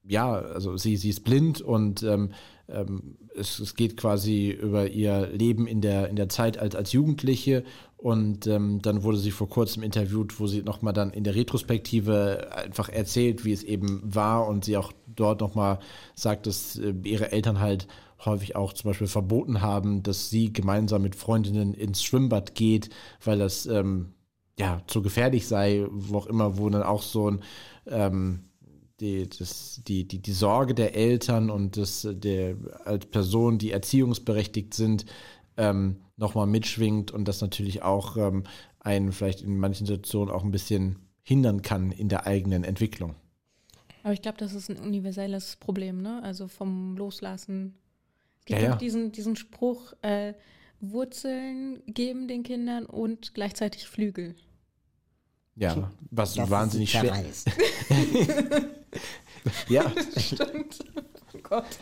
ja, also sie, sie ist blind und ähm, ähm, es, es geht quasi über ihr Leben in der, in der Zeit als, als Jugendliche und ähm, dann wurde sie vor kurzem interviewt, wo sie nochmal dann in der Retrospektive einfach erzählt, wie es eben war und sie auch dort nochmal sagt, dass äh, ihre Eltern halt häufig auch zum Beispiel verboten haben, dass sie gemeinsam mit Freundinnen ins Schwimmbad geht, weil das ähm, ja zu gefährlich sei, wo auch immer, wo dann auch so ein ähm, die, das, die, die, die Sorge der Eltern und das, der als Personen, die erziehungsberechtigt sind, ähm, nochmal mitschwingt und das natürlich auch ähm, einen vielleicht in manchen Situationen auch ein bisschen hindern kann in der eigenen Entwicklung. Aber ich glaube, das ist ein universelles Problem, ne? Also vom Loslassen es gibt ja, auch diesen, diesen Spruch, äh, Wurzeln geben den Kindern und gleichzeitig Flügel. Ja, was das wahnsinnig schwer ist. ja. Stimmt. Oh Gott.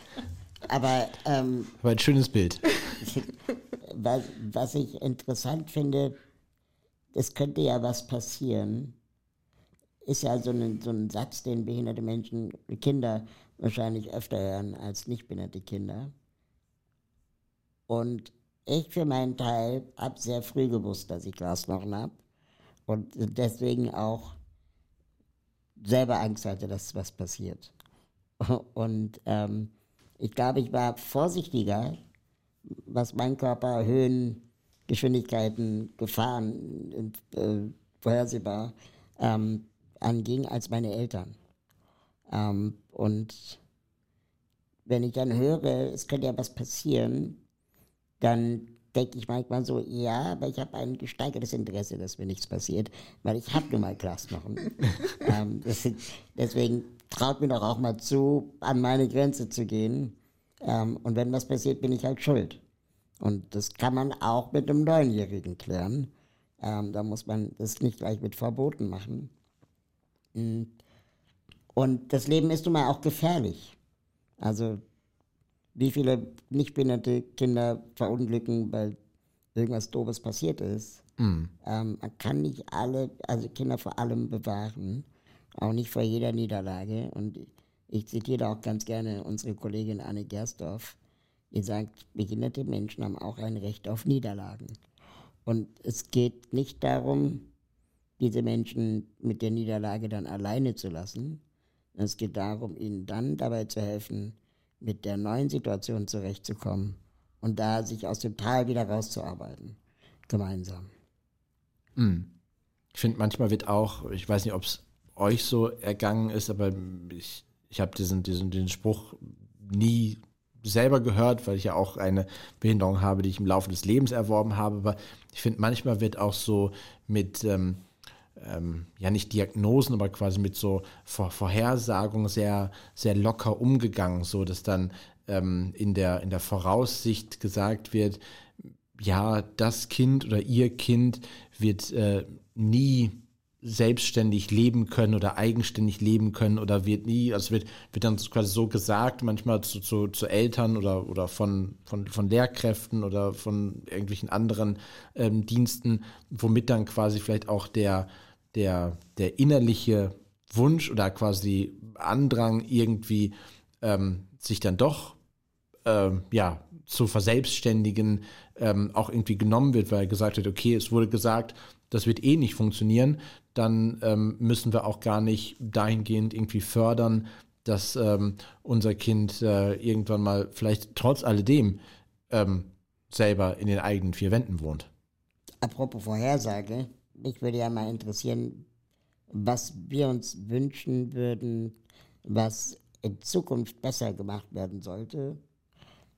Aber, ähm, Aber ein schönes Bild. was, was ich interessant finde, es könnte ja was passieren, ist ja so ein, so ein Satz, den behinderte Menschen, Kinder wahrscheinlich öfter hören als nicht behinderte Kinder. Und ich für meinen Teil habe sehr früh gewusst, dass ich Glasknochen habe. Und deswegen auch selber Angst hatte, dass was passiert. Und ähm, ich glaube, ich war vorsichtiger, was mein Körper, Höhen, Geschwindigkeiten, Gefahren äh, vorhersehbar ähm, anging, als meine Eltern. Ähm, und wenn ich dann höre, es könnte ja was passieren, dann denke ich manchmal so, ja, aber ich habe ein gesteigertes Interesse, dass mir nichts passiert, weil ich habe nun mal Glasknochen. ähm, sind, deswegen traut mir doch auch mal zu, an meine Grenze zu gehen. Ähm, und wenn was passiert, bin ich halt schuld. Und das kann man auch mit einem Neunjährigen klären. Ähm, da muss man das nicht gleich mit Verboten machen. Und Und das Leben ist nun mal auch gefährlich. Also wie viele nicht behinderte Kinder verunglücken, weil irgendwas Doofes passiert ist. Mhm. Ähm, man kann nicht alle, also Kinder vor allem bewahren, auch nicht vor jeder Niederlage. Und ich zitiere auch ganz gerne unsere Kollegin Anne Gersdorf, die sagt, behinderte Menschen haben auch ein Recht auf Niederlagen. Und es geht nicht darum, diese Menschen mit der Niederlage dann alleine zu lassen. Es geht darum, ihnen dann dabei zu helfen, mit der neuen Situation zurechtzukommen und da sich aus dem Tal wieder rauszuarbeiten. Gemeinsam. Hm. Ich finde, manchmal wird auch, ich weiß nicht, ob es euch so ergangen ist, aber ich, ich habe diesen, diesen, diesen Spruch nie selber gehört, weil ich ja auch eine Behinderung habe, die ich im Laufe des Lebens erworben habe. Aber ich finde, manchmal wird auch so mit, ähm, ähm, ja nicht Diagnosen, aber quasi mit so Vor Vorhersagungen sehr, sehr locker umgegangen, so dass dann ähm, in, der, in der Voraussicht gesagt wird, ja, das Kind oder ihr Kind wird äh, nie selbstständig leben können oder eigenständig leben können oder wird nie, also wird, wird dann quasi so gesagt, manchmal zu, zu, zu Eltern oder, oder von, von, von Lehrkräften oder von irgendwelchen anderen ähm, Diensten, womit dann quasi vielleicht auch der, der, der innerliche Wunsch oder quasi Andrang irgendwie ähm, sich dann doch ähm, ja, zu verselbstständigen ähm, auch irgendwie genommen wird, weil gesagt wird, okay, es wurde gesagt, das wird eh nicht funktionieren, dann ähm, müssen wir auch gar nicht dahingehend irgendwie fördern, dass ähm, unser Kind äh, irgendwann mal vielleicht trotz alledem ähm, selber in den eigenen vier Wänden wohnt. Apropos Vorhersage, mich würde ja mal interessieren, was wir uns wünschen würden, was in Zukunft besser gemacht werden sollte.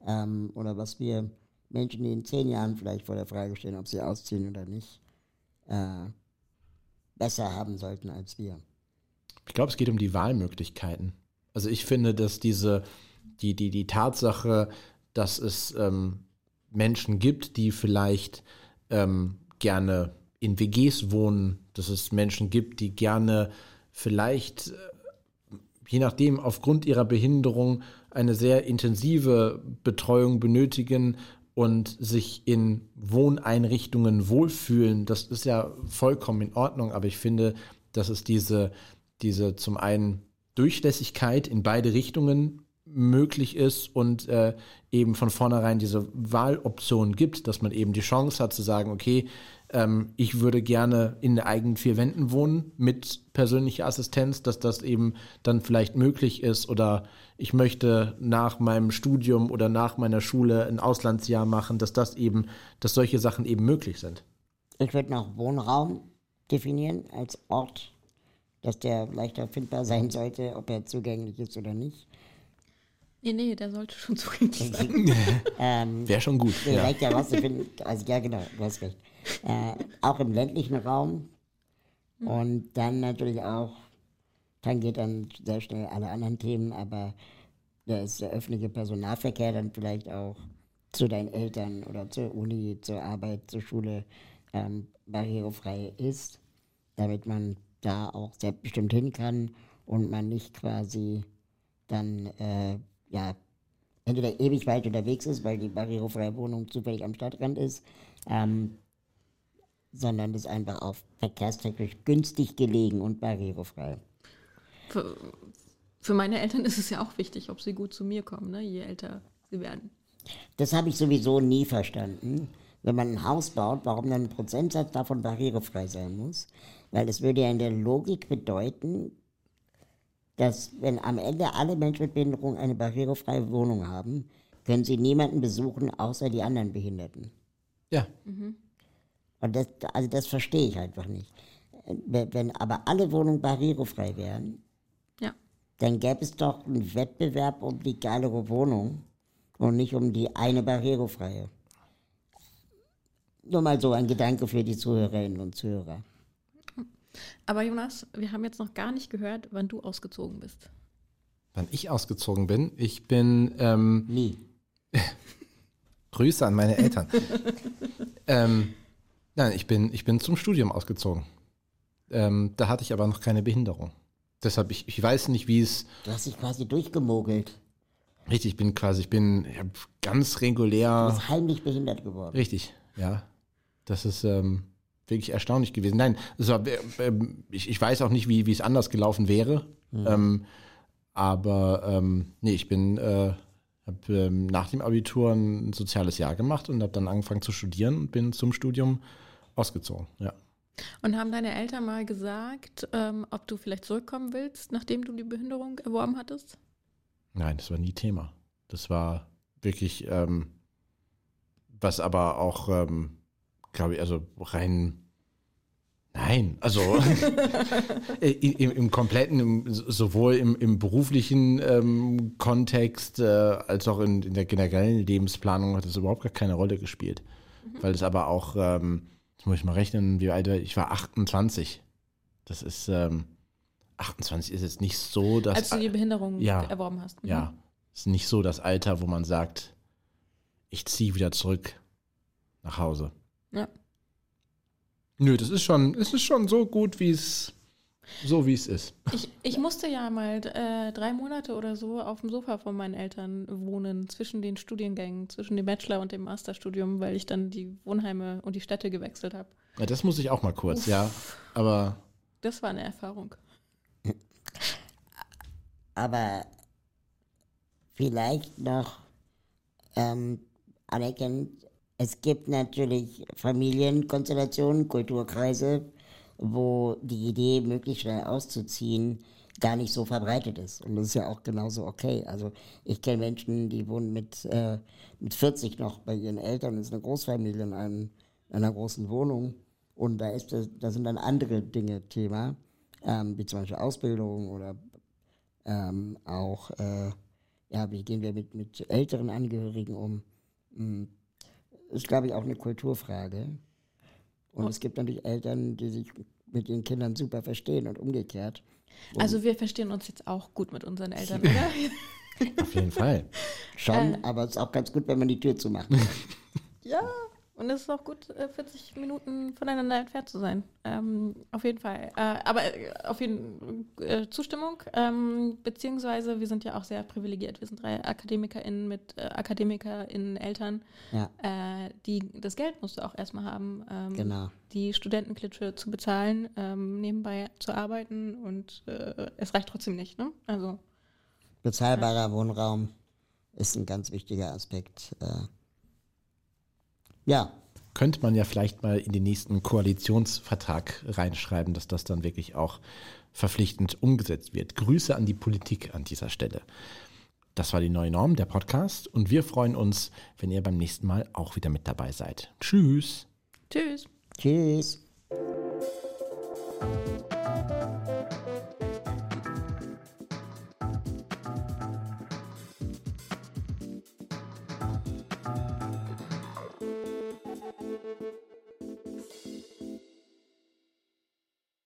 Ähm, oder was wir Menschen, die in zehn Jahren vielleicht vor der Frage stehen, ob sie ausziehen oder nicht, äh, besser haben sollten als wir. Ich glaube, es geht um die Wahlmöglichkeiten. Also ich finde, dass diese, die, die, die Tatsache, dass es ähm, Menschen gibt, die vielleicht ähm, gerne in WGs wohnen, dass es Menschen gibt, die gerne vielleicht, äh, je nachdem, aufgrund ihrer Behinderung eine sehr intensive Betreuung benötigen und sich in Wohneinrichtungen wohlfühlen. Das ist ja vollkommen in Ordnung, aber ich finde, dass es diese, diese zum einen Durchlässigkeit in beide Richtungen möglich ist und äh, eben von vornherein diese Wahloption gibt, dass man eben die Chance hat zu sagen, okay, ähm, ich würde gerne in den eigenen vier Wänden wohnen mit persönlicher Assistenz, dass das eben dann vielleicht möglich ist oder ich möchte nach meinem Studium oder nach meiner Schule ein Auslandsjahr machen, dass das eben, dass solche Sachen eben möglich sind. Ich würde noch Wohnraum definieren als Ort, dass der leichter findbar sein sollte, ob er zugänglich ist oder nicht. Nee, nee, der sollte schon zugänglich sein. ähm, Wäre schon gut. Ja. Leicht herauszufinden, also ja genau, du hast recht. Äh, auch im ländlichen Raum. Und dann natürlich auch, dann geht dann sehr schnell alle anderen Themen, aber da ist der öffentliche Personalverkehr dann vielleicht auch zu deinen Eltern oder zur Uni, zur Arbeit, zur Schule ähm, barrierefrei ist, damit man da auch selbstbestimmt hin kann und man nicht quasi dann äh, ja entweder ewig weit unterwegs ist, weil die barrierefreie Wohnung zufällig am Stadtrand ist, ähm, sondern ist einfach auch verkehrstechnisch günstig gelegen und barrierefrei. Für, für, meine Eltern ist es ja auch wichtig, ob sie gut zu mir kommen, ne? je älter sie werden. Das habe ich sowieso nie verstanden. Wenn man ein Haus baut, warum dann ein Prozentsatz davon barrierefrei sein muss. Weil das würde ja in der Logik bedeuten, dass wenn am Ende alle Menschen mit Behinderung eine barrierefreie Wohnung haben, können sie niemanden besuchen, außer die anderen Behinderten. Ja. Mhm. Und das, also das verstehe ich einfach nicht. Wenn aber alle Wohnungen barrierefrei wären, ja. dann gäbe es doch einen Wettbewerb um die geilere Wohnung und nicht um die eine barrierefreie. Nur mal so ein Gedanke für die Zuhörerinnen und Zuhörer. Aber Jonas, wir haben jetzt noch gar nicht gehört, wann du ausgezogen bist. Wann ich ausgezogen bin? Ich bin. Ähm, Nie. Grüße an meine Eltern. ähm, Nein, ich bin, ich bin zum Studium ausgezogen. Ähm, da hatte ich aber noch keine Behinderung. deshalb, ich, ich weiß nicht, wie es. Du hast dich quasi durchgemogelt. Richtig, ich bin quasi, ich bin ja, ganz regulär. Du bist heimlich behindert geworden. Richtig, ja. Das ist ähm, wirklich erstaunlich gewesen. Nein, war, äh, ich, ich weiß auch nicht, wie, wie es anders gelaufen wäre. Ähm, aber ähm, nee, ich bin, äh, habe ähm, nach dem Abitur ein soziales Jahr gemacht und habe dann angefangen zu studieren und bin zum Studium ausgezogen. Ja. Und haben deine Eltern mal gesagt, ähm, ob du vielleicht zurückkommen willst, nachdem du die Behinderung erworben hattest? Nein, das war nie Thema. Das war wirklich, ähm, was aber auch, ähm, glaube ich, also rein. Nein, also im, im kompletten, im, sowohl im, im beruflichen ähm, Kontext äh, als auch in, in der generellen Lebensplanung hat das überhaupt gar keine Rolle gespielt. Weil es aber auch, ähm, jetzt muss ich mal rechnen, wie alt war ich? Ich war 28. Das ist, ähm, 28 ist jetzt nicht so, dass. Als du die Behinderung Ja. erworben hast. Mhm. Ja, ist nicht so das Alter, wo man sagt, ich ziehe wieder zurück nach Hause. Ja. Nö, das ist schon, es ist schon so gut, wie es, so wie es ist. Ich, ich musste ja mal äh, drei Monate oder so auf dem Sofa von meinen Eltern wohnen, zwischen den Studiengängen, zwischen dem Bachelor und dem Masterstudium, weil ich dann die Wohnheime und die Städte gewechselt habe. Ja, das muss ich auch mal kurz, ja. Aber Das war eine Erfahrung. Aber vielleicht noch ähm, anerkennend, es gibt natürlich Familienkonstellationen, Kulturkreise, wo die Idee, möglichst schnell auszuziehen, gar nicht so verbreitet ist. Und das ist ja auch genauso okay. Also ich kenne Menschen, die wohnen mit, äh, mit 40 noch bei ihren Eltern, das ist eine Großfamilie in, einem, in einer großen Wohnung. Und da, ist das, da sind dann andere Dinge Thema, ähm, wie zum Beispiel Ausbildung oder ähm, auch, äh, ja, wie gehen wir mit, mit älteren Angehörigen um? Hm. Ist, glaube ich, auch eine Kulturfrage. Und es gibt natürlich Eltern, die sich mit ihren Kindern super verstehen und umgekehrt. Also wir verstehen uns jetzt auch gut mit unseren Eltern, oder? auf jeden Fall. Schon, aber es ist auch ganz gut, wenn man die Tür zumacht. ja. Und es ist auch gut, äh, 40 Minuten voneinander entfernt zu sein. Ähm, auf jeden Fall. Äh, aber äh, auf jeden äh, Zustimmung. Ähm, beziehungsweise wir sind ja auch sehr privilegiert. Wir sind drei AkademikerInnen mit äh, AkademikerInnen Eltern. Ja. Äh, die, das Geld musst du auch erstmal haben, ähm, Genau. die Studentenklitsche zu bezahlen, ähm, nebenbei zu arbeiten und äh, es reicht trotzdem nicht. Ne? Also Bezahlbarer Wohnraum ist ein ganz wichtiger Aspekt. Ja. Könnte man ja vielleicht mal in den nächsten Koalitionsvertrag reinschreiben, dass das dann wirklich auch verpflichtend umgesetzt wird. Grüße an die Politik an dieser Stelle. Das war die neue Norm, der Podcast. Und wir freuen uns, wenn ihr beim nächsten Mal auch wieder mit dabei seid. Tschüss. Tschüss. Tschüss.